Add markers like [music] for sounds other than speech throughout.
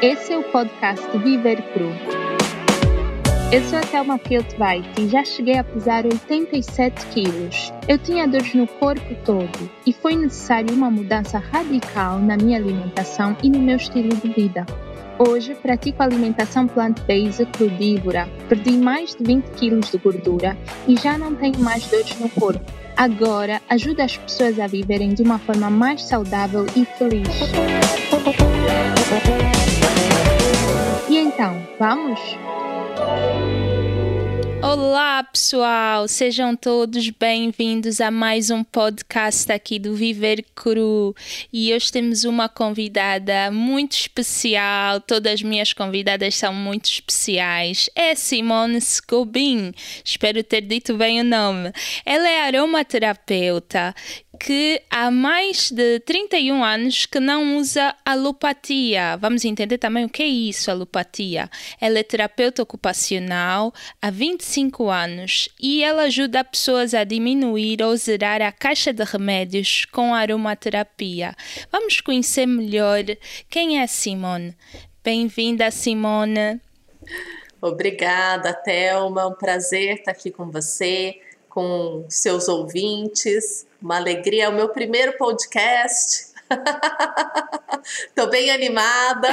Esse é o podcast Viver Cru. Eu sou a Thelma Piltweit e já cheguei a pesar 87 quilos. Eu tinha dores no corpo todo e foi necessário uma mudança radical na minha alimentação e no meu estilo de vida. Hoje pratico alimentação plant-based crudívora, perdi mais de 20 quilos de gordura e já não tenho mais dores no corpo. Agora ajuda as pessoas a viverem de uma forma mais saudável e feliz. Então, vamos? Olá, pessoal! Sejam todos bem-vindos a mais um podcast aqui do Viver Cru. E hoje temos uma convidada muito especial. Todas as minhas convidadas são muito especiais. É Simone Scobin. Espero ter dito bem o nome. Ela é aromaterapeuta que há mais de 31 anos que não usa alopatia. Vamos entender também o que é isso, alopatia. Ela é terapeuta ocupacional há 25 anos e ela ajuda pessoas a diminuir ou zerar a caixa de remédios com aromaterapia. Vamos conhecer melhor quem é Simone. Bem-vinda, Simone. Obrigada, Thelma. É um prazer estar aqui com você, com seus ouvintes. Uma alegria, é o meu primeiro podcast. [laughs] Estou bem animada.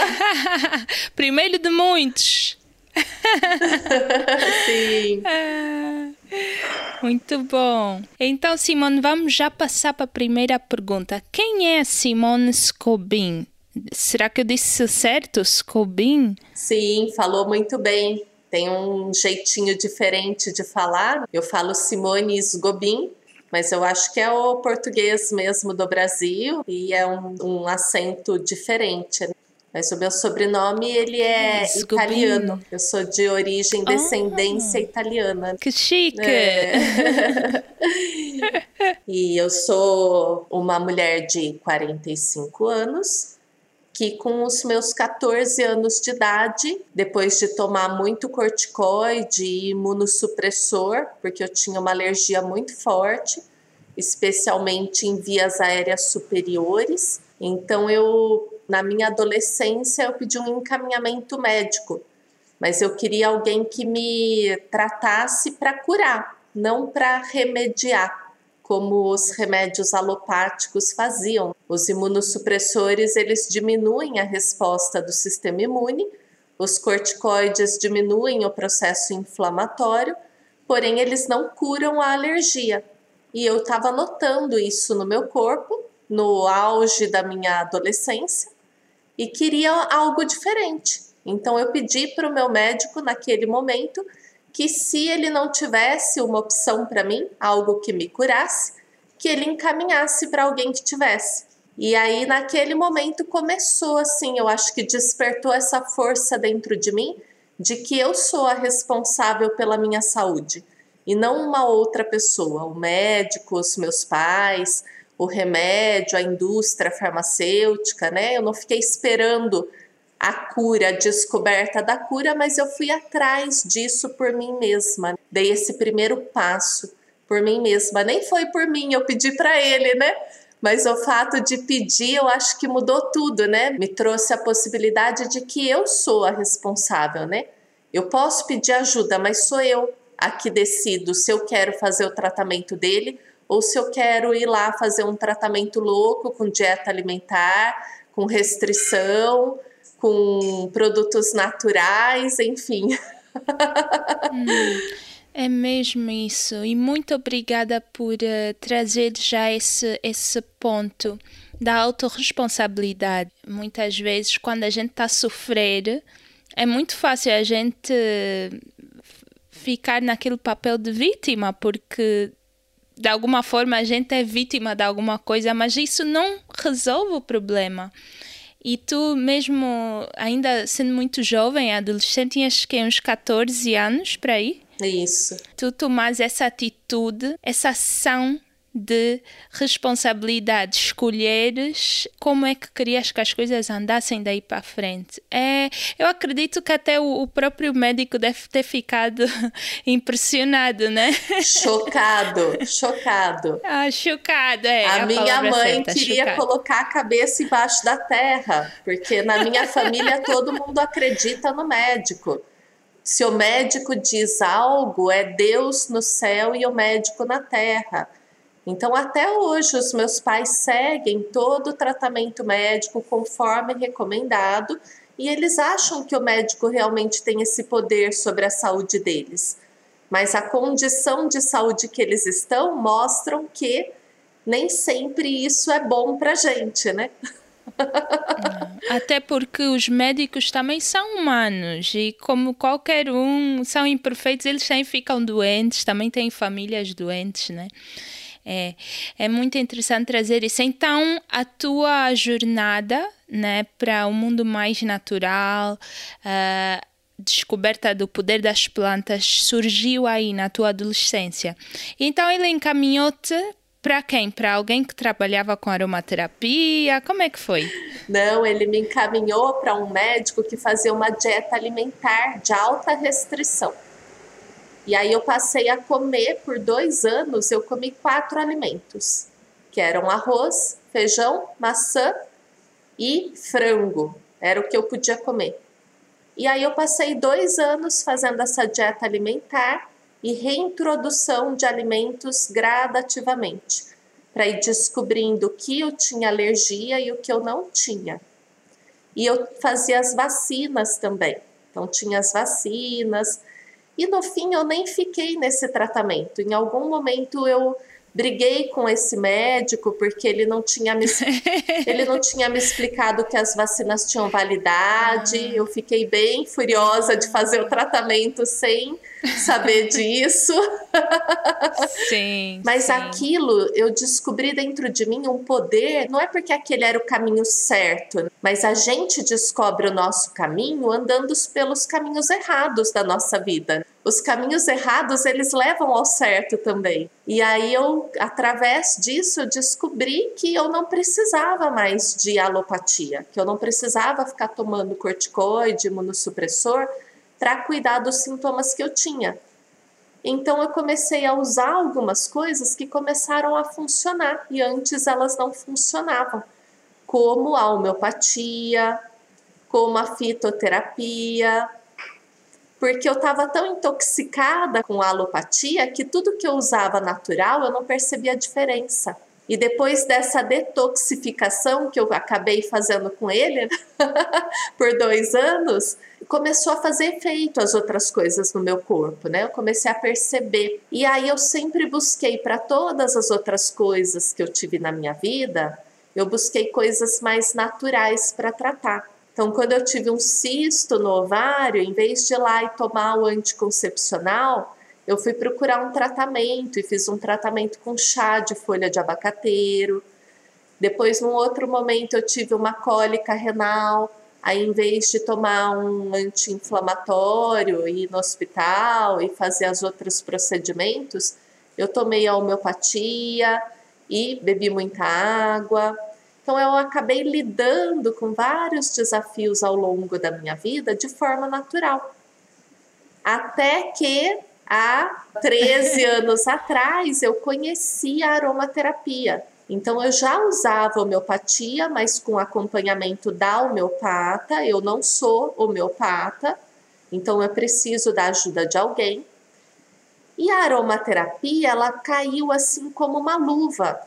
[laughs] primeiro de muitos. [laughs] Sim. muito bom. Então, Simone, vamos já passar para a primeira pergunta. Quem é Simone Scobin? Será que eu disse certo, Scobin? Sim, falou muito bem. Tem um jeitinho diferente de falar. Eu falo Simone Scobin, mas eu acho que é o português mesmo do Brasil e é um, um acento diferente. Né? Mas o meu sobrenome ele é Desculpa. italiano. Eu sou de origem ah. descendência italiana. Que chique! É. [laughs] e eu sou uma mulher de 45 anos que com os meus 14 anos de idade, depois de tomar muito corticoide e imunossupressor, porque eu tinha uma alergia muito forte, especialmente em vias aéreas superiores. Então eu na minha adolescência eu pedi um encaminhamento médico, mas eu queria alguém que me tratasse para curar, não para remediar como os remédios alopáticos faziam. Os imunossupressores, eles diminuem a resposta do sistema imune, os corticoides diminuem o processo inflamatório, porém eles não curam a alergia. E eu estava notando isso no meu corpo, no auge da minha adolescência, e queria algo diferente. Então eu pedi para o meu médico naquele momento que se ele não tivesse uma opção para mim, algo que me curasse, que ele encaminhasse para alguém que tivesse. E aí naquele momento começou assim, eu acho que despertou essa força dentro de mim de que eu sou a responsável pela minha saúde e não uma outra pessoa, o médico, os meus pais, o remédio, a indústria farmacêutica, né? Eu não fiquei esperando a cura, a descoberta da cura, mas eu fui atrás disso por mim mesma. Dei esse primeiro passo por mim mesma. Nem foi por mim, eu pedi para ele, né? Mas o fato de pedir, eu acho que mudou tudo, né? Me trouxe a possibilidade de que eu sou a responsável, né? Eu posso pedir ajuda, mas sou eu a que decido se eu quero fazer o tratamento dele ou se eu quero ir lá fazer um tratamento louco com dieta alimentar, com restrição, com produtos naturais, enfim. [laughs] Hum, é mesmo isso. E muito obrigada por uh, trazer já esse, esse ponto da autorresponsabilidade. Muitas vezes, quando a gente está a sofrer, é muito fácil a gente ficar naquele papel de vítima, porque de alguma forma a gente é vítima de alguma coisa, mas isso não resolve o problema. E tu, mesmo ainda sendo muito jovem, adolescente, tinhas que uns 14 anos para aí? Isso. Tu tomas essa atitude, essa ação de responsabilidade escolheres como é que querias que as coisas andassem daí para frente. É, eu acredito que até o, o próprio médico deve ter ficado [laughs] impressionado, né? Chocado, chocado. Ah, chocado, é. A, a minha mãe certa, queria chocado. colocar a cabeça embaixo da terra, porque na minha família todo mundo acredita no médico. Se o médico diz algo, é Deus no céu e o médico na terra. Então, até hoje, os meus pais seguem todo o tratamento médico conforme recomendado e eles acham que o médico realmente tem esse poder sobre a saúde deles. Mas a condição de saúde que eles estão mostram que nem sempre isso é bom para gente, né? Até porque os médicos também são humanos e, como qualquer um, são imperfeitos, eles também ficam doentes, também têm famílias doentes, né? É, é muito interessante trazer isso. Então, a tua jornada né, para um mundo mais natural, a descoberta do poder das plantas, surgiu aí na tua adolescência. Então, ele encaminhou-te para quem? Para alguém que trabalhava com aromaterapia? Como é que foi? Não, ele me encaminhou para um médico que fazia uma dieta alimentar de alta restrição. E aí eu passei a comer por dois anos, eu comi quatro alimentos, que eram arroz, feijão, maçã e frango. Era o que eu podia comer. E aí eu passei dois anos fazendo essa dieta alimentar e reintrodução de alimentos gradativamente, para ir descobrindo o que eu tinha alergia e o que eu não tinha. E eu fazia as vacinas também. Então tinha as vacinas, e no fim eu nem fiquei nesse tratamento. Em algum momento eu briguei com esse médico porque ele não tinha me, [laughs] ele não tinha me explicado que as vacinas tinham validade. Ah. Eu fiquei bem furiosa de fazer o tratamento sem saber [laughs] disso. Sim. Mas sim. aquilo eu descobri dentro de mim um poder, não é porque aquele era o caminho certo, mas a gente descobre o nosso caminho andando pelos caminhos errados da nossa vida. Os caminhos errados, eles levam ao certo também. E aí eu, através disso, eu descobri que eu não precisava mais de alopatia, que eu não precisava ficar tomando corticoide, imunossupressor, para cuidar dos sintomas que eu tinha. Então eu comecei a usar algumas coisas que começaram a funcionar e antes elas não funcionavam, como a homeopatia, como a fitoterapia, porque eu estava tão intoxicada com a alopatia que tudo que eu usava natural eu não percebia a diferença. E depois dessa detoxificação que eu acabei fazendo com ele [laughs] por dois anos, começou a fazer efeito as outras coisas no meu corpo, né? Eu comecei a perceber. E aí eu sempre busquei para todas as outras coisas que eu tive na minha vida, eu busquei coisas mais naturais para tratar. Então, quando eu tive um cisto no ovário, em vez de ir lá e tomar o anticoncepcional, eu fui procurar um tratamento e fiz um tratamento com chá de folha de abacateiro. Depois, num outro momento, eu tive uma cólica renal. Aí, em vez de tomar um anti-inflamatório e ir no hospital e fazer os outros procedimentos, eu tomei a homeopatia e bebi muita água. Então, eu acabei lidando com vários desafios ao longo da minha vida de forma natural. Até que há 13 [laughs] anos atrás eu conheci a aromaterapia. Então eu já usava homeopatia, mas com acompanhamento da homeopata. Eu não sou homeopata, então eu preciso da ajuda de alguém. E a aromaterapia, ela caiu assim como uma luva,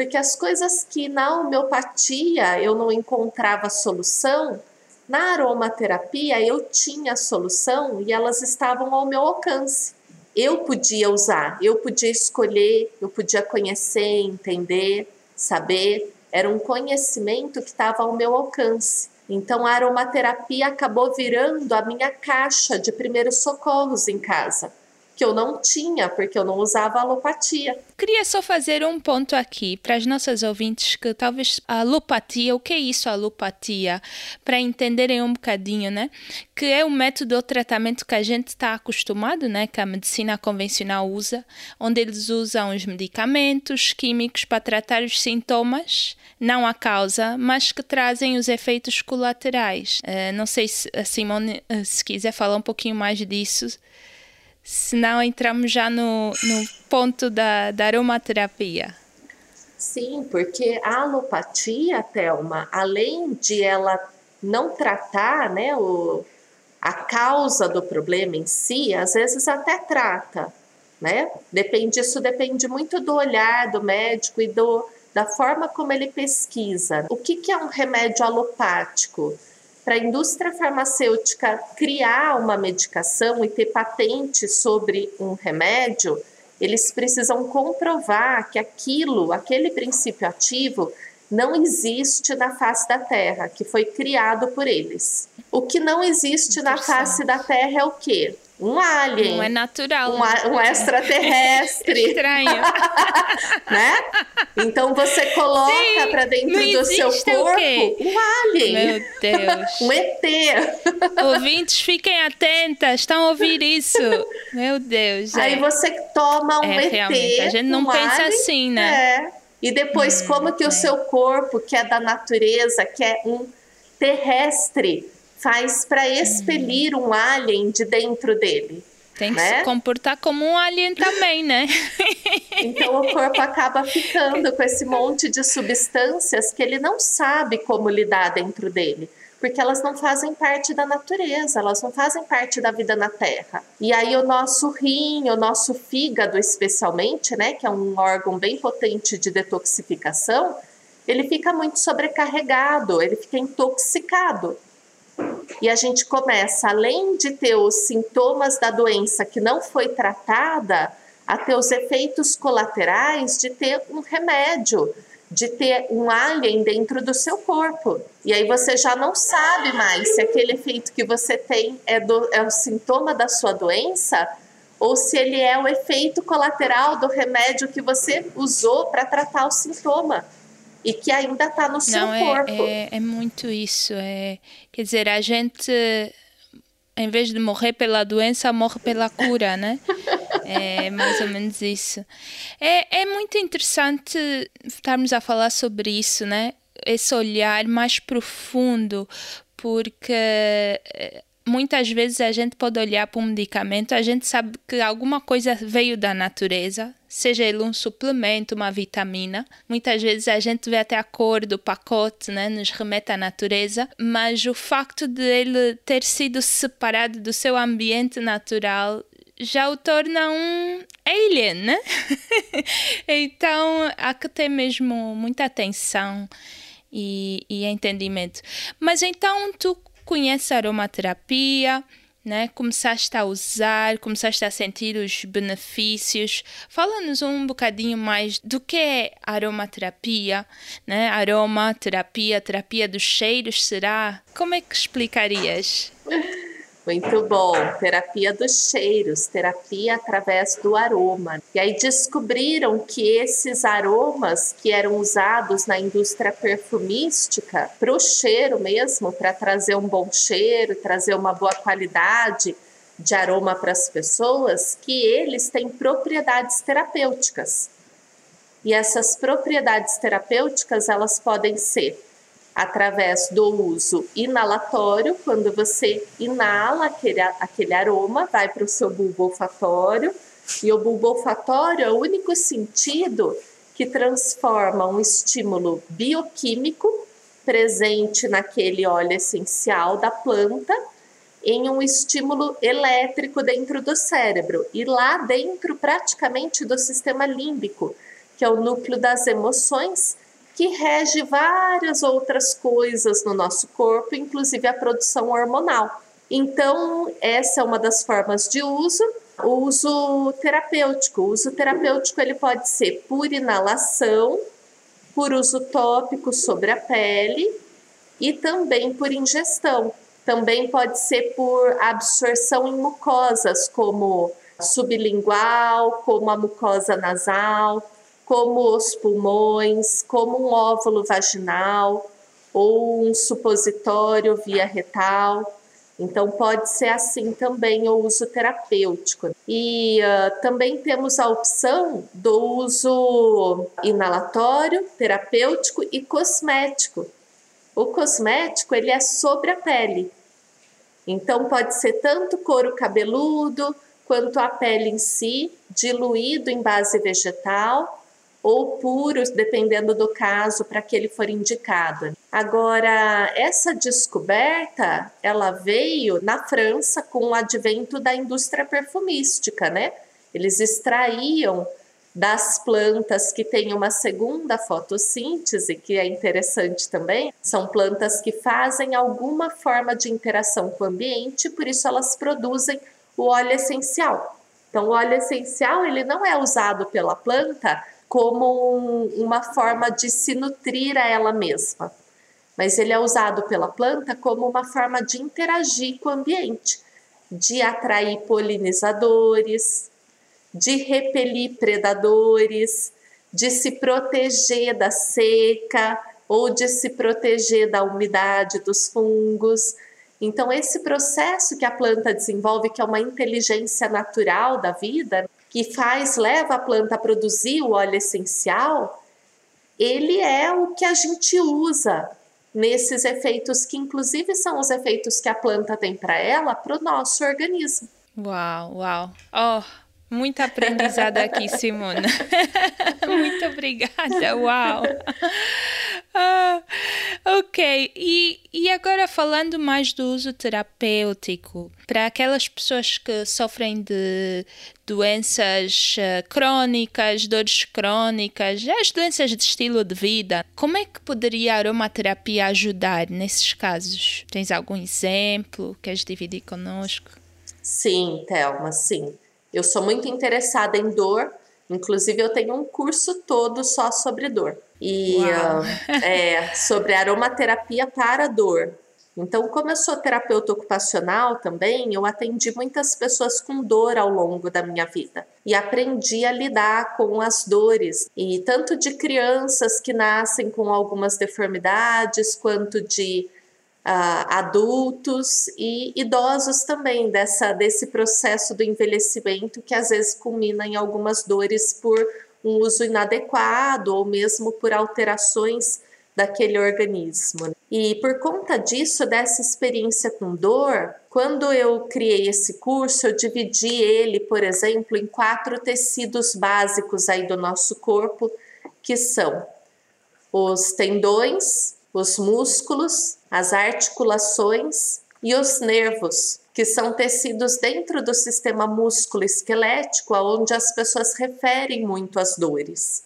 porque as coisas que na homeopatia eu não encontrava solução, na aromaterapia eu tinha solução e elas estavam ao meu alcance eu podia usar, eu podia escolher, eu podia conhecer, entender, saber. Era um conhecimento que estava ao meu alcance. Então a aromaterapia acabou virando a minha caixa de primeiros socorros em casa, que eu não tinha, porque eu não usava alopatia. Queria só fazer um ponto aqui para as nossas ouvintes que talvez a alopatia, o que é isso a alopatia, para entenderem um bocadinho, né? Que é o método ou tratamento que a gente está acostumado, né? Que a medicina convencional usa, onde eles usam os medicamentos químicos para tratar os sintomas, não a causa, mas que trazem os efeitos colaterais. Uh, não sei se a Simone, uh, se quiser falar um pouquinho mais disso senão entramos já no, no ponto da, da aromaterapia. Sim, porque a alopatia, Thelma, além de ela não tratar né, o, a causa do problema em si, às vezes até trata, né? Depende, isso depende muito do olhar do médico e do, da forma como ele pesquisa. O que, que é um remédio alopático? Para a indústria farmacêutica criar uma medicação e ter patente sobre um remédio, eles precisam comprovar que aquilo, aquele princípio ativo, não existe na face da Terra, que foi criado por eles. O que não existe na face da Terra é o quê? Um alien. Não é natural. Um, um extraterrestre. [laughs] Estranho. [laughs] né? Então você coloca para dentro do seu corpo um alien. Meu Deus. [laughs] um ET. Ouvintes, fiquem atentas, estão a ouvir isso. Meu Deus. Aí é. você toma um é, ET. Realmente. A gente não um pensa alien, assim, né? É. E depois, hum, como que é. o seu corpo, que é da natureza, que é um terrestre, faz para expelir um alien de dentro dele. Tem que né? se comportar como um alien também, né? [laughs] então o corpo acaba ficando com esse monte de substâncias que ele não sabe como lidar dentro dele. Porque elas não fazem parte da natureza, elas não fazem parte da vida na Terra. E aí o nosso rim, o nosso fígado especialmente, né, que é um órgão bem potente de detoxificação, ele fica muito sobrecarregado, ele fica intoxicado. E a gente começa, além de ter os sintomas da doença que não foi tratada, a ter os efeitos colaterais de ter um remédio, de ter um alien dentro do seu corpo. E aí você já não sabe mais se aquele efeito que você tem é, do, é o sintoma da sua doença ou se ele é o efeito colateral do remédio que você usou para tratar o sintoma e que ainda está no seu Não, é, corpo. É, é muito isso. É, quer dizer, a gente, em vez de morrer pela doença, morre pela cura, né? É mais ou menos isso. É, é muito interessante estarmos a falar sobre isso, né? Esse olhar mais profundo, porque muitas vezes a gente pode olhar para um medicamento, a gente sabe que alguma coisa veio da natureza, seja ele um suplemento, uma vitamina. Muitas vezes a gente vê até a cor do pacote, né, nos remete à natureza, mas o facto de ele ter sido separado do seu ambiente natural já o torna um alien, né? [laughs] então há que ter mesmo muita atenção e, e entendimento. Mas então tu conheces a aromaterapia, né? Começaste a usar, começaste a sentir os benefícios. Fala-nos um bocadinho mais do que é aromaterapia, né? Aromaterapia, terapia dos cheiros, será? Como é que explicarias? [laughs] Muito bom. Terapia dos cheiros, terapia através do aroma. E aí descobriram que esses aromas que eram usados na indústria perfumística, para o cheiro mesmo, para trazer um bom cheiro, trazer uma boa qualidade de aroma para as pessoas, que eles têm propriedades terapêuticas. E essas propriedades terapêuticas, elas podem ser através do uso inalatório, quando você inala aquele, aquele aroma, vai para o seu bulbo olfatório, e o bulbo olfatório é o único sentido que transforma um estímulo bioquímico presente naquele óleo essencial da planta em um estímulo elétrico dentro do cérebro e lá dentro praticamente do sistema límbico, que é o núcleo das emoções que rege várias outras coisas no nosso corpo, inclusive a produção hormonal. Então, essa é uma das formas de uso. O uso terapêutico. O uso terapêutico ele pode ser por inalação, por uso tópico sobre a pele e também por ingestão. Também pode ser por absorção em mucosas, como sublingual, como a mucosa nasal, como os pulmões, como um óvulo vaginal ou um supositório via retal. Então, pode ser assim também o uso terapêutico. E uh, também temos a opção do uso inalatório, terapêutico e cosmético. O cosmético ele é sobre a pele. Então, pode ser tanto couro cabeludo quanto a pele em si, diluído em base vegetal ou puros, dependendo do caso para que ele for indicado. Agora, essa descoberta, ela veio na França com o advento da indústria perfumística, né? Eles extraíam das plantas que têm uma segunda fotossíntese, que é interessante também, são plantas que fazem alguma forma de interação com o ambiente, por isso elas produzem o óleo essencial. Então, o óleo essencial ele não é usado pela planta como um, uma forma de se nutrir a ela mesma, mas ele é usado pela planta como uma forma de interagir com o ambiente, de atrair polinizadores, de repelir predadores, de se proteger da seca ou de se proteger da umidade dos fungos. Então, esse processo que a planta desenvolve, que é uma inteligência natural da vida, que faz, leva a planta a produzir o óleo essencial, ele é o que a gente usa nesses efeitos que inclusive são os efeitos que a planta tem para ela, para o nosso organismo. Uau, uau. Oh, muito aprendizado aqui, Simona. [laughs] Muito obrigada, uau. Ah, ok, e, e agora falando mais do uso terapêutico, para aquelas pessoas que sofrem de doenças uh, crónicas, dores crónicas, as doenças de estilo de vida, como é que poderia a aromaterapia ajudar nesses casos? Tens algum exemplo? Queres dividir conosco? Sim, Thelma, sim. Eu sou muito interessada em dor, inclusive eu tenho um curso todo só sobre dor. E uh, é, sobre aromaterapia para dor. Então, como eu sou terapeuta ocupacional também, eu atendi muitas pessoas com dor ao longo da minha vida e aprendi a lidar com as dores, e tanto de crianças que nascem com algumas deformidades, quanto de uh, adultos e idosos também dessa desse processo do envelhecimento que às vezes culmina em algumas dores por um uso inadequado ou mesmo por alterações daquele organismo. E por conta disso, dessa experiência com dor, quando eu criei esse curso, eu dividi ele, por exemplo, em quatro tecidos básicos aí do nosso corpo, que são os tendões, os músculos, as articulações e os nervos, que são tecidos dentro do sistema músculo-esquelético, onde as pessoas referem muito as dores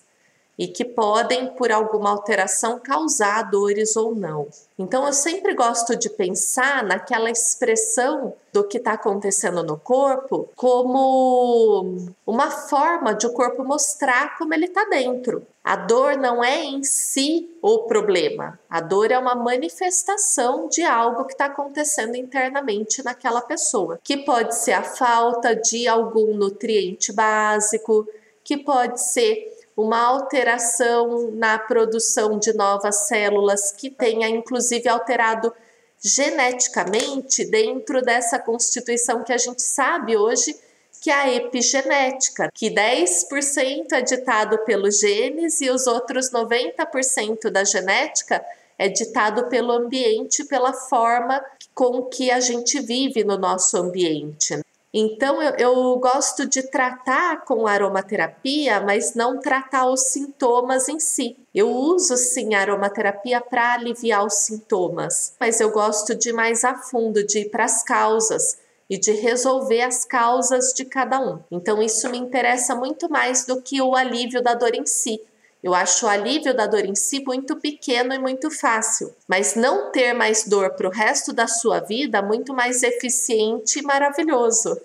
e que podem, por alguma alteração, causar dores ou não. Então, eu sempre gosto de pensar naquela expressão do que está acontecendo no corpo como uma forma de o corpo mostrar como ele está dentro. A dor não é em si o problema, a dor é uma manifestação de algo que está acontecendo internamente naquela pessoa, que pode ser a falta de algum nutriente básico, que pode ser uma alteração na produção de novas células que tenha inclusive alterado geneticamente dentro dessa constituição que a gente sabe hoje que é a epigenética, que 10% é ditado pelos genes e os outros 90% da genética é ditado pelo ambiente, pela forma com que a gente vive no nosso ambiente. Então, eu, eu, gosto de tratar com aromaterapia, mas não tratar os sintomas em si. Eu uso sim aromaterapia para aliviar os sintomas, mas eu gosto de ir mais a fundo, de ir para as causas e de resolver as causas de cada um. Então, isso me interessa muito mais do que o alívio da dor em si. Eu acho o alívio da dor em si muito pequeno e muito fácil, mas não ter mais dor para o resto da sua vida muito mais eficiente e maravilhoso.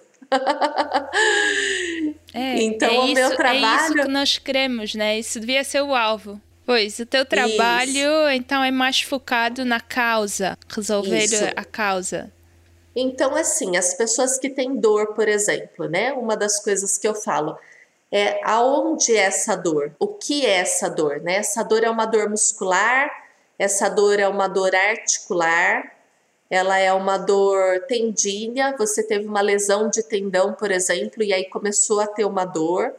É, [laughs] então, é o isso, meu trabalho. É isso que nós queremos, né? Isso devia ser o alvo. Pois, o teu trabalho, isso. então, é mais focado na causa, resolver isso. a causa. Então, assim, as pessoas que têm dor, por exemplo, né? Uma das coisas que eu falo é aonde é essa dor? O que é essa dor, né? Essa dor é uma dor muscular, essa dor é uma dor articular, ela é uma dor tendínea, você teve uma lesão de tendão, por exemplo, e aí começou a ter uma dor.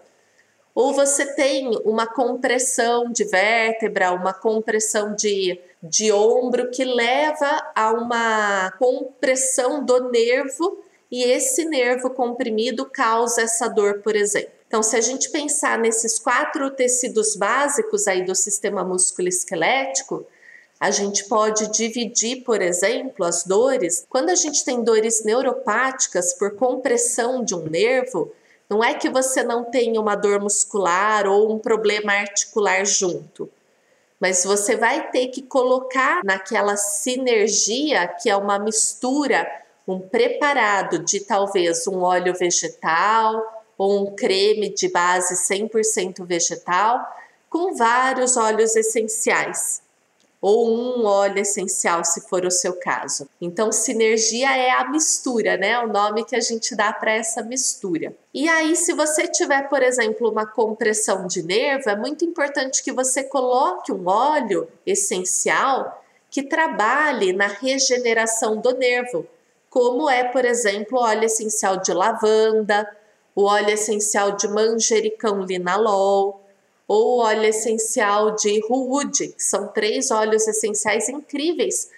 Ou você tem uma compressão de vértebra, uma compressão de, de ombro que leva a uma compressão do nervo e esse nervo comprimido causa essa dor, por exemplo. Então, se a gente pensar nesses quatro tecidos básicos aí do sistema músculo-esquelético, a gente pode dividir, por exemplo, as dores. Quando a gente tem dores neuropáticas por compressão de um nervo, não é que você não tenha uma dor muscular ou um problema articular junto, mas você vai ter que colocar naquela sinergia que é uma mistura, um preparado de talvez um óleo vegetal ou um creme de base 100% vegetal com vários óleos essenciais ou um óleo essencial, se for o seu caso. Então, sinergia é a mistura, né? O nome que a gente dá para essa mistura. E aí, se você tiver, por exemplo, uma compressão de nervo, é muito importante que você coloque um óleo essencial que trabalhe na regeneração do nervo, como é, por exemplo, o óleo essencial de lavanda, o óleo essencial de manjericão linalol, ou o óleo essencial de rude, que são três óleos essenciais incríveis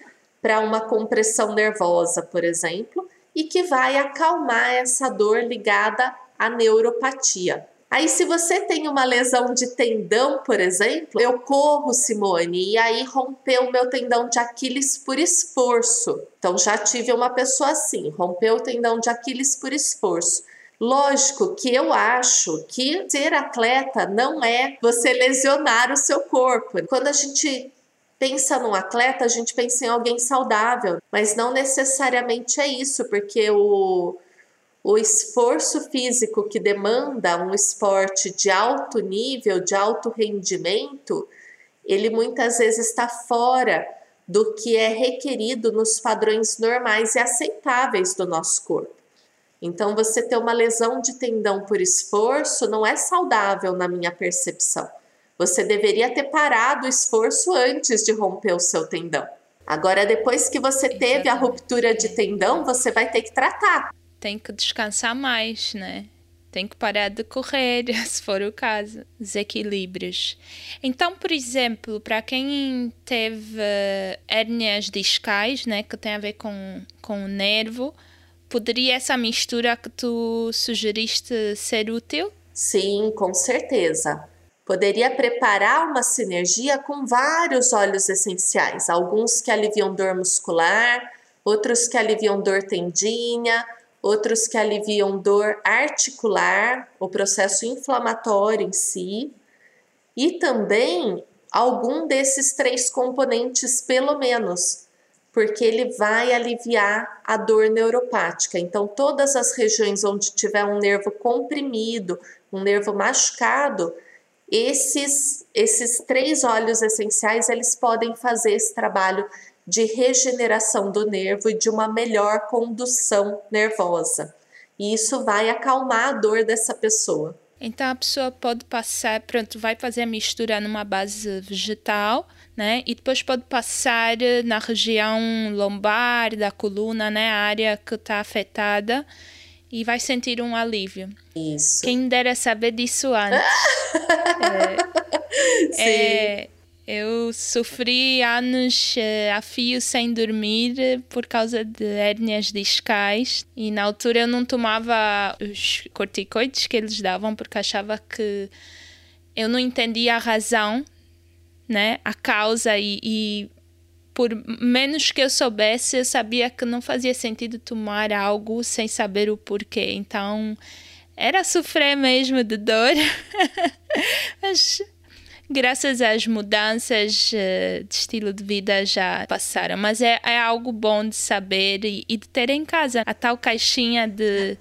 para uma compressão nervosa, por exemplo, e que vai acalmar essa dor ligada à neuropatia. Aí, se você tem uma lesão de tendão, por exemplo, eu corro, Simone, e aí rompeu o meu tendão de Aquiles por esforço. Então, já tive uma pessoa assim, rompeu o tendão de Aquiles por esforço. Lógico que eu acho que ser atleta não é você lesionar o seu corpo. Quando a gente pensa num atleta, a gente pensa em alguém saudável, mas não necessariamente é isso, porque o, o esforço físico que demanda um esporte de alto nível, de alto rendimento, ele muitas vezes está fora do que é requerido nos padrões normais e aceitáveis do nosso corpo. Então, você ter uma lesão de tendão por esforço não é saudável na minha percepção. Você deveria ter parado o esforço antes de romper o seu tendão. Agora, depois que você teve a ruptura de tendão, você vai ter que tratar. Tem que descansar mais, né? Tem que parar de correr, [laughs] se for o caso. Desequilíbrios. Então, por exemplo, para quem teve hérnias discais, né, que tem a ver com, com o nervo, Poderia essa mistura que tu sugeriste ser útil? Sim, com certeza. Poderia preparar uma sinergia com vários óleos essenciais, alguns que aliviam dor muscular, outros que aliviam dor tendínea, outros que aliviam dor articular, o processo inflamatório em si, e também algum desses três componentes, pelo menos, porque ele vai aliviar a dor neuropática. Então, todas as regiões onde tiver um nervo comprimido, um nervo machucado, esses, esses três óleos essenciais eles podem fazer esse trabalho de regeneração do nervo e de uma melhor condução nervosa. E isso vai acalmar a dor dessa pessoa. Então a pessoa pode passar, pronto, vai fazer a mistura numa base vegetal, né? E depois pode passar na região lombar da coluna, né? A área que está afetada e vai sentir um alívio. Isso. Quem dera saber disso antes. [laughs] é, Sim. É, eu sofri anos uh, a fio sem dormir por causa de hérnias discais e na altura eu não tomava os corticoides que eles davam porque achava que eu não entendia a razão, né, a causa e, e por menos que eu soubesse, eu sabia que não fazia sentido tomar algo sem saber o porquê. Então era sofrer mesmo de dor. [laughs] Mas graças às mudanças uh, de estilo de vida já passaram. Mas é, é algo bom de saber e, e, de ter em casa a tal caixinha de,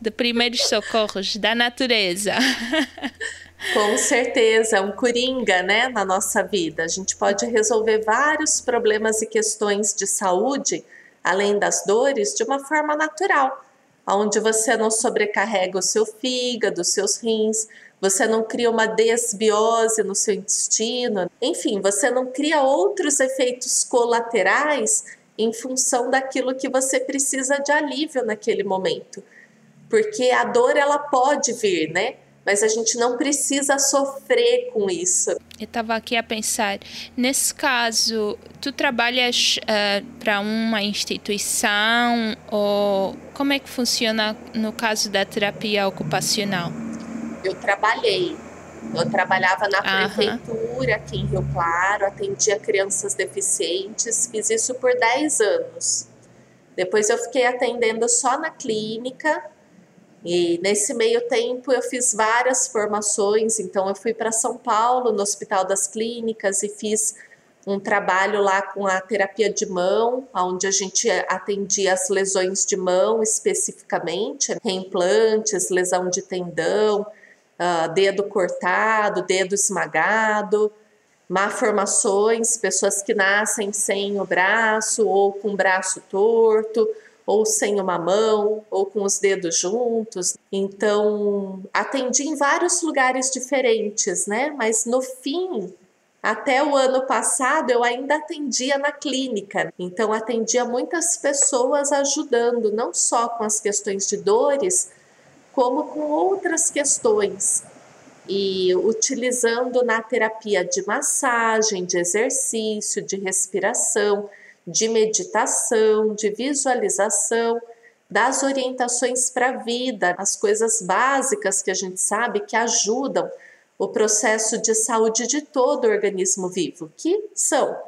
de primeiros socorros da natureza. [laughs] Com certeza, um coringa, né, na nossa vida. A gente pode resolver vários problemas e questões de saúde além das dores, de uma forma natural, onde você não sobrecarrega o seu fígado, os seus rins, você não cria uma desbiose no seu intestino, enfim, você não cria outros efeitos colaterais em função daquilo que você precisa de alívio naquele momento. Porque a dor ela pode vir, né? Mas a gente não precisa sofrer com isso. Eu estava aqui a pensar, nesse caso, tu trabalhas uh, para uma instituição ou como é que funciona no caso da terapia ocupacional? Eu trabalhei. Eu trabalhava na prefeitura aqui em Rio Claro, atendia crianças deficientes, fiz isso por 10 anos. Depois eu fiquei atendendo só na clínica e nesse meio tempo eu fiz várias formações, então eu fui para São Paulo, no Hospital das Clínicas, e fiz um trabalho lá com a terapia de mão, onde a gente atendia as lesões de mão especificamente, reimplantes, lesão de tendão, uh, dedo cortado, dedo esmagado, malformações, pessoas que nascem sem o braço ou com o braço torto, ou sem uma mão, ou com os dedos juntos. Então, atendi em vários lugares diferentes, né? Mas no fim, até o ano passado, eu ainda atendia na clínica. Então, atendia muitas pessoas ajudando, não só com as questões de dores, como com outras questões. E utilizando na terapia de massagem, de exercício, de respiração, de meditação, de visualização, das orientações para a vida, as coisas básicas que a gente sabe que ajudam o processo de saúde de todo o organismo vivo, que são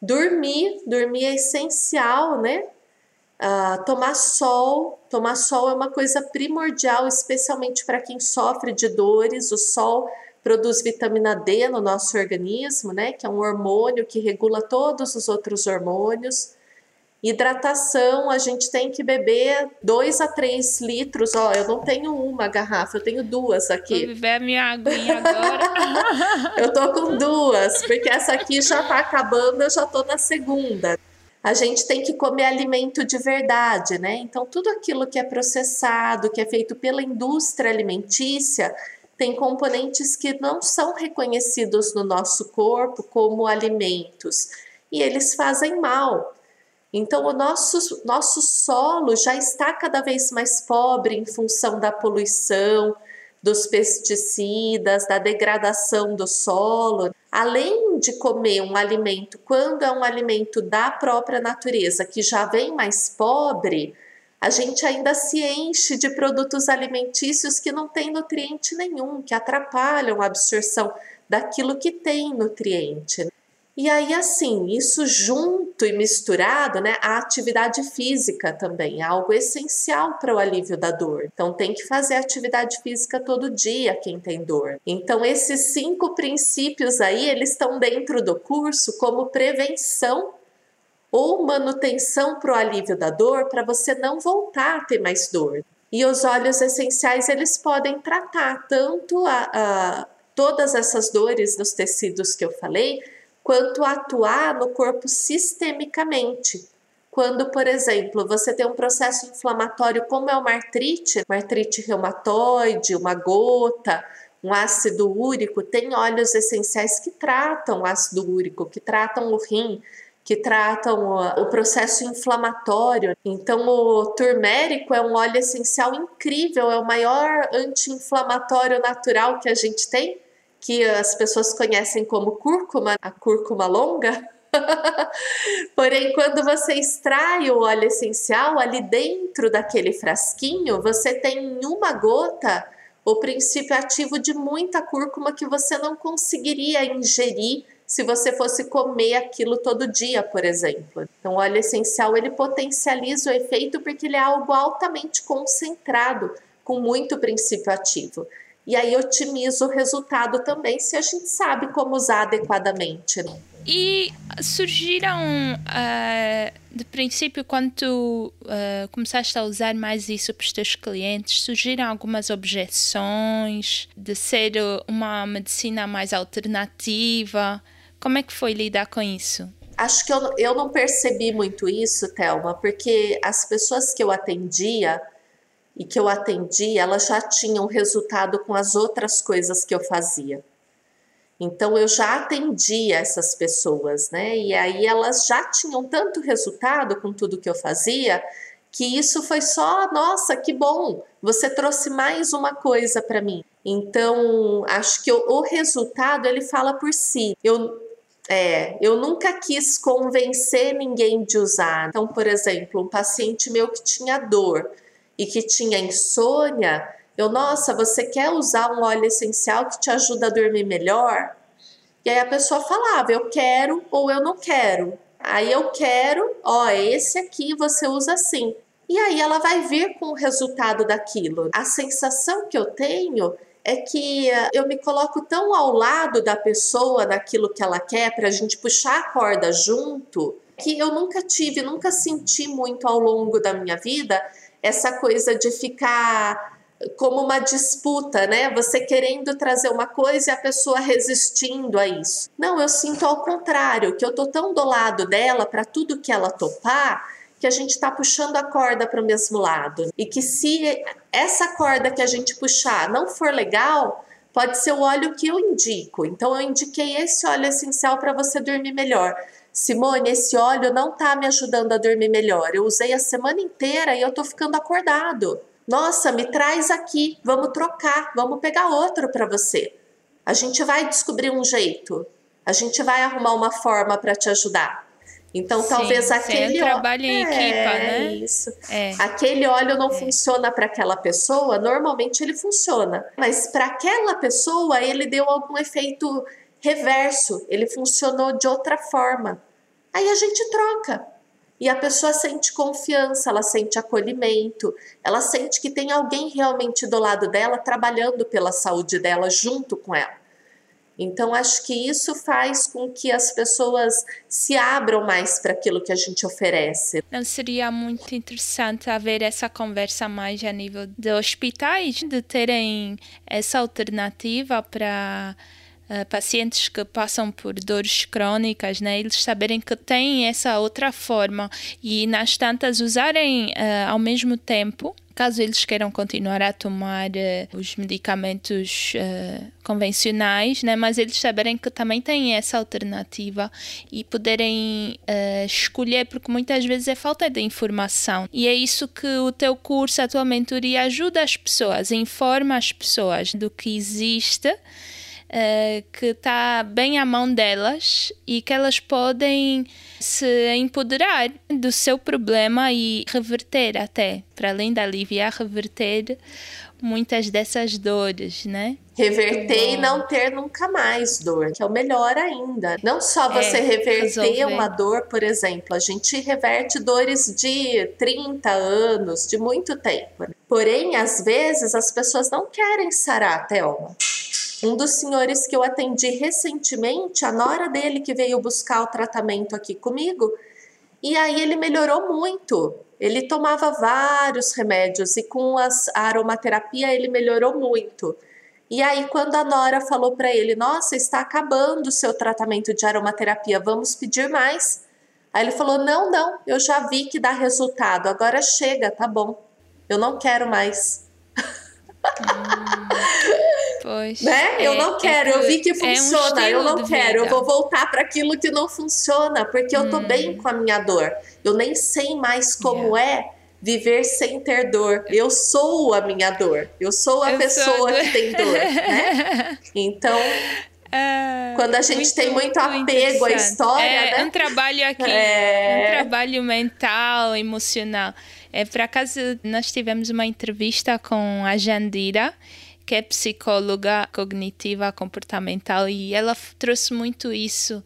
dormir, dormir é essencial, né? Uh, tomar sol, tomar sol é uma coisa primordial, especialmente para quem sofre de dores. O sol produz vitamina D no nosso organismo, né? Que é um hormônio que regula todos os outros hormônios. Hidratação, a gente tem que beber 2 a 3 litros. Ó, eu não tenho uma garrafa, eu tenho duas aqui. Vou beber a minha aguinha agora. [laughs] eu tô com duas, porque essa aqui já tá acabando, eu já tô na segunda a gente tem que comer alimento de verdade, né? Então, tudo aquilo que é processado, que é feito pela indústria alimentícia, tem componentes que não são reconhecidos no nosso corpo como alimentos e eles fazem mal. Então, o nosso, nosso solo já está cada vez mais pobre em função da poluição, dos pesticidas, da degradação do solo. Além de comer um alimento, quando é um alimento da própria natureza, que já vem mais pobre, a gente ainda se enche de produtos alimentícios que não têm nutriente nenhum, que atrapalham a absorção daquilo que tem nutriente. E aí, assim, isso junto e misturado, né, a atividade física também é algo essencial para o alívio da dor. Então, tem que fazer atividade física todo dia quem tem dor. Então, esses cinco princípios aí, eles estão dentro do curso como prevenção ou manutenção para o alívio da dor, para você não voltar a ter mais dor. E os óleos essenciais, eles podem tratar tanto a, a todas essas dores nos tecidos que eu falei, quanto atuar no corpo sistemicamente. Quando, por exemplo, você tem um processo inflamatório como é uma artrite, uma artrite reumatoide, uma gota, um ácido úrico, tem óleos essenciais que tratam o ácido úrico, que tratam o rim, que tratam o processo inflamatório. Então, o turmérico é um óleo essencial incrível, é o maior anti-inflamatório natural que a gente tem que as pessoas conhecem como cúrcuma, a cúrcuma longa. [laughs] Porém, quando você extrai o óleo essencial ali dentro daquele frasquinho, você tem em uma gota o princípio ativo de muita cúrcuma que você não conseguiria ingerir se você fosse comer aquilo todo dia, por exemplo. Então, o óleo essencial ele potencializa o efeito porque ele é algo altamente concentrado, com muito princípio ativo. E aí otimiza o resultado também, se a gente sabe como usar adequadamente. Né? E surgiram, uh, de princípio, quando tu uh, começaste a usar mais isso para os teus clientes, surgiram algumas objeções de ser uma medicina mais alternativa? Como é que foi lidar com isso? Acho que eu, eu não percebi muito isso, Thelma, porque as pessoas que eu atendia e que eu atendi, elas já tinham resultado com as outras coisas que eu fazia. Então eu já atendia essas pessoas, né? E aí elas já tinham tanto resultado com tudo que eu fazia, que isso foi só, nossa, que bom, você trouxe mais uma coisa para mim. Então, acho que o, o, resultado ele fala por si. Eu é, eu nunca quis convencer ninguém de usar. Então, por exemplo, um paciente meu que tinha dor e que tinha insônia, eu, nossa, você quer usar um óleo essencial que te ajuda a dormir melhor? E aí a pessoa falava, eu quero ou eu não quero. Aí eu quero, ó, esse aqui você usa assim. E aí ela vai vir com o resultado daquilo. A sensação que eu tenho é que eh, eu me coloco tão ao lado da pessoa naquilo que ela quer para a gente puxar a corda junto que eu nunca tive, nunca senti muito ao longo da minha vida essa coisa de ficar como uma disputa, né? Você querendo trazer uma coisa e a pessoa resistindo a isso. Não, eu sinto ao contrário, que eu tô tão do lado dela para tudo que ela topar, que a gente está puxando a corda para o mesmo lado. E que se essa corda que a gente puxar não for legal, pode ser o óleo que eu indico. Então eu indiquei esse óleo essencial para você dormir melhor. Simone, esse óleo não está me ajudando a dormir melhor. Eu usei a semana inteira e eu estou ficando acordado. Nossa, me traz aqui, vamos trocar, vamos pegar outro para você. A gente vai descobrir um jeito, a gente vai arrumar uma forma para te ajudar. Então, sim, talvez aquele óleo. trabalho em é, equipa, né? Isso. É. Aquele óleo não é. funciona para aquela pessoa, normalmente ele funciona. Mas para aquela pessoa, ele deu algum efeito reverso, ele funcionou de outra forma. Aí a gente troca. E a pessoa sente confiança, ela sente acolhimento, ela sente que tem alguém realmente do lado dela trabalhando pela saúde dela junto com ela. Então, acho que isso faz com que as pessoas se abram mais para aquilo que a gente oferece. Não seria muito interessante haver essa conversa mais a nível de hospitais, de terem essa alternativa para pacientes que passam por dores crónicas, né, eles saberem que têm essa outra forma e nas tantas usarem uh, ao mesmo tempo caso eles queiram continuar a tomar uh, os medicamentos uh, convencionais, né? mas eles saberem que também têm essa alternativa e poderem uh, escolher, porque muitas vezes é falta de informação. E é isso que o teu curso, a tua mentoria ajuda as pessoas, informa as pessoas do que existe uh, que está bem à mão delas e que elas podem se empoderar do seu problema e reverter até, para além da aliviar, reverter muitas dessas dores, né? Reverter e não ter nunca mais dor, que é o melhor ainda. Não só é, você é, reverter resolver. uma dor, por exemplo, a gente reverte dores de 30 anos, de muito tempo. Porém, às vezes as pessoas não querem sarar, Thelma. Um dos senhores que eu atendi recentemente, a nora dele que veio buscar o tratamento aqui comigo, e aí ele melhorou muito. Ele tomava vários remédios e com as, a aromaterapia ele melhorou muito. E aí, quando a Nora falou para ele: Nossa, está acabando o seu tratamento de aromaterapia, vamos pedir mais? Aí ele falou: Não, não, eu já vi que dá resultado, agora chega, tá bom, eu não quero mais. Pois. Né? É, eu não quero, é, eu vi que funciona, é um eu não quero, vida. eu vou voltar para aquilo que não funciona, porque eu tô hum. bem com a minha dor. Eu nem sei mais como yeah. é viver sem ter dor. Eu sou a minha dor. Eu sou a eu pessoa sou que tem dor, né? [laughs] Então, ah, quando a gente muito, tem muito apego à história, é, né? um trabalho aqui, é... um trabalho mental, emocional. É, por acaso, nós tivemos uma entrevista com a Jandira, que é psicóloga cognitiva comportamental, e ela trouxe muito isso.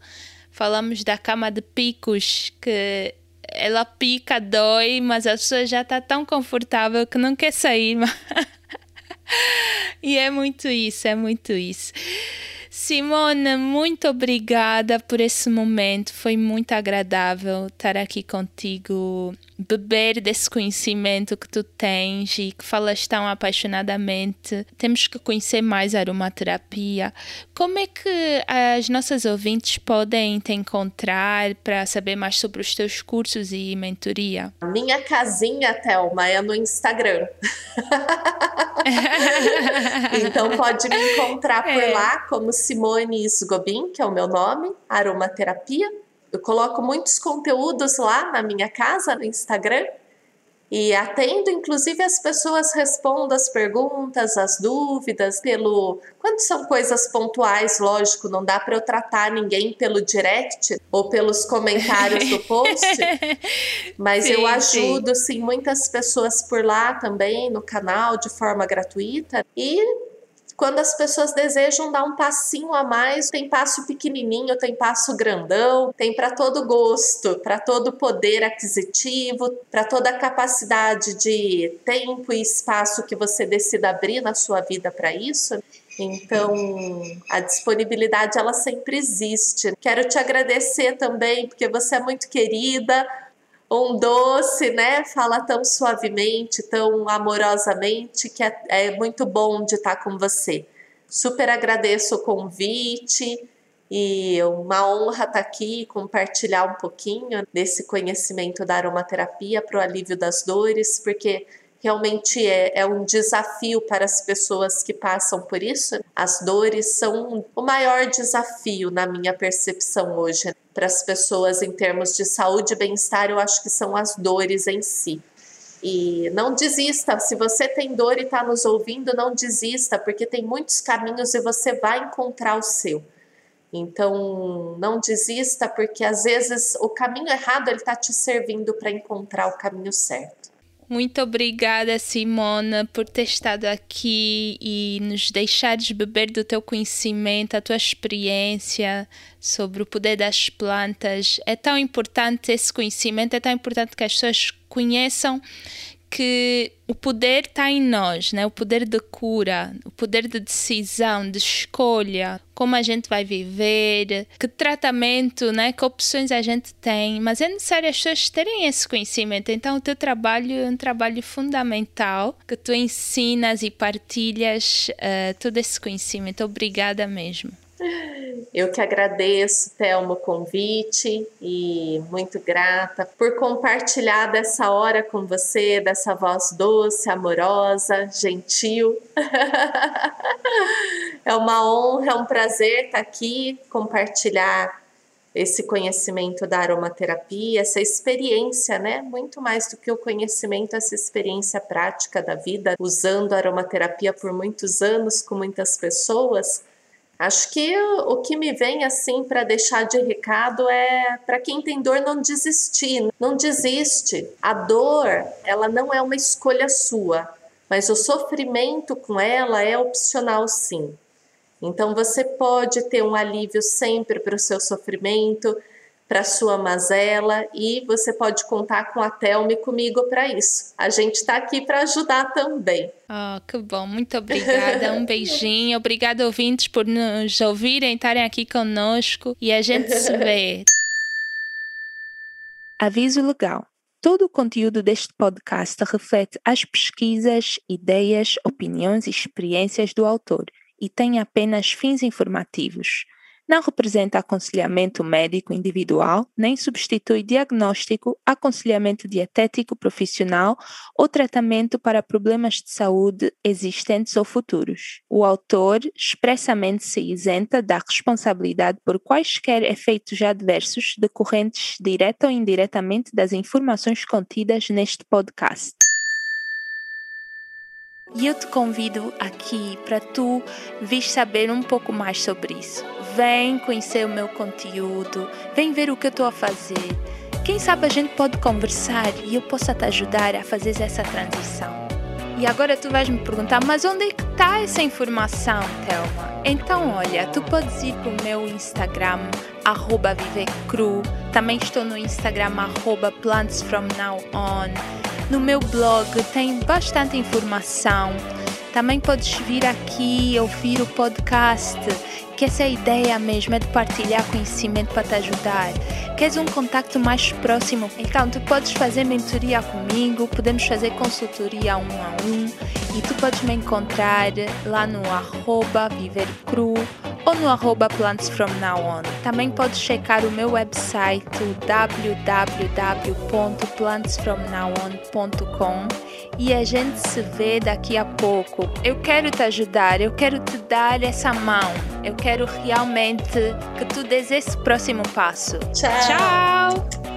Falamos da cama de picos, que ela pica, dói, mas a pessoa já está tão confortável que não quer sair. [laughs] e é muito isso, é muito isso. Simone, muito obrigada por esse momento. Foi muito agradável estar aqui contigo beber desse conhecimento que tu tens e que falas tão apaixonadamente. Temos que conhecer mais a aromaterapia. Como é que as nossas ouvintes podem te encontrar para saber mais sobre os teus cursos e mentoria? A minha casinha, Thelma, é no Instagram. [laughs] então pode me encontrar por é. lá como Simone Isgobin, que é o meu nome, aromaterapia. Eu coloco muitos conteúdos lá na minha casa, no Instagram, e atendo, inclusive as pessoas respondem as perguntas, as dúvidas, pelo. Quando são coisas pontuais, lógico, não dá para eu tratar ninguém pelo direct ou pelos comentários do [laughs] post, mas sim, eu ajudo sim. sim muitas pessoas por lá também no canal de forma gratuita e quando as pessoas desejam dar um passinho a mais, tem passo pequenininho, tem passo grandão, tem para todo gosto, para todo poder aquisitivo, para toda a capacidade de tempo e espaço que você decida abrir na sua vida para isso. Então, a disponibilidade ela sempre existe. Quero te agradecer também porque você é muito querida, um doce, né? Fala tão suavemente, tão amorosamente, que é, é muito bom de estar com você. Super agradeço o convite e uma honra estar aqui e compartilhar um pouquinho desse conhecimento da aromaterapia para o alívio das dores, porque realmente é, é, um desafio para as pessoas que passam por isso. As dores são o maior desafio, na minha percepção hoje para as pessoas em termos de saúde e bem-estar, eu acho que são as dores em si. E não desista, se você tem dor e está nos ouvindo, não desista, porque tem muitos caminhos e você vai encontrar o seu. Então, não desista, porque às vezes o caminho errado ele está te servindo para encontrar o caminho certo. Muito obrigada, Simona, por ter estado aqui e nos deixares beber do teu conhecimento, a tua experiência sobre o poder das plantas. É tão importante esse conhecimento, é tão importante que as pessoas conheçam que o poder está em nós, né? o poder de cura, o poder de decisão, de escolha, como a gente vai viver, que tratamento, né? que opções a gente tem, mas é necessário as pessoas terem esse conhecimento. Então, o teu trabalho é um trabalho fundamental que tu ensinas e partilhas uh, todo esse conhecimento. Obrigada mesmo. Eu que agradeço, Thelma, o convite e muito grata por compartilhar dessa hora com você, dessa voz doce, amorosa, gentil. [laughs] é uma honra, é um prazer estar aqui, compartilhar esse conhecimento da aromaterapia, essa experiência, né? Muito mais do que o conhecimento, essa experiência prática da vida, usando a aromaterapia por muitos anos com muitas pessoas Acho que o que me vem assim para deixar de recado é para quem tem dor não desistir, não desiste. A dor, ela não é uma escolha sua, mas o sofrimento com ela é opcional sim. Então você pode ter um alívio sempre para o seu sofrimento, para sua mazela e você pode contar com a Thelma e comigo para isso. A gente está aqui para ajudar também. Oh, que bom, muito obrigada. Um [laughs] beijinho. Obrigada, ouvintes, por nos ouvirem, estarem aqui conosco e a gente se vê. [laughs] Aviso legal. Todo o conteúdo deste podcast reflete as pesquisas, ideias, opiniões e experiências do autor e tem apenas fins informativos não representa aconselhamento médico individual, nem substitui diagnóstico, aconselhamento dietético profissional ou tratamento para problemas de saúde existentes ou futuros. O autor expressamente se isenta da responsabilidade por quaisquer efeitos adversos decorrentes direta ou indiretamente das informações contidas neste podcast. E eu te convido aqui para tu vir saber um pouco mais sobre isso Vem conhecer o meu conteúdo, vem ver o que eu estou a fazer. Quem sabe a gente pode conversar e eu possa te ajudar a fazer essa transição. E agora tu vais me perguntar, mas onde é que está essa informação, Thelma? Então, olha, tu podes ir para o meu Instagram, arroba vivecru. Também estou no Instagram, arroba. No meu blog tem bastante informação Também podes vir aqui ouvir o podcast, que essa é a ideia mesmo, é de partilhar conhecimento para te ajudar. Queres um contato mais próximo? Então, tu podes fazer mentoria comigo, podemos fazer consultoria um a um e tu podes me encontrar lá no arroba vivercru ou no arroba plantsfromnowon. Também podes checar o meu website www.plantsfromnowon.com e a gente se vê daqui a pouco. Eu quero te ajudar, eu quero te dar essa mão. Eu quero realmente que tu dês esse próximo passo. Tchau! Tchau!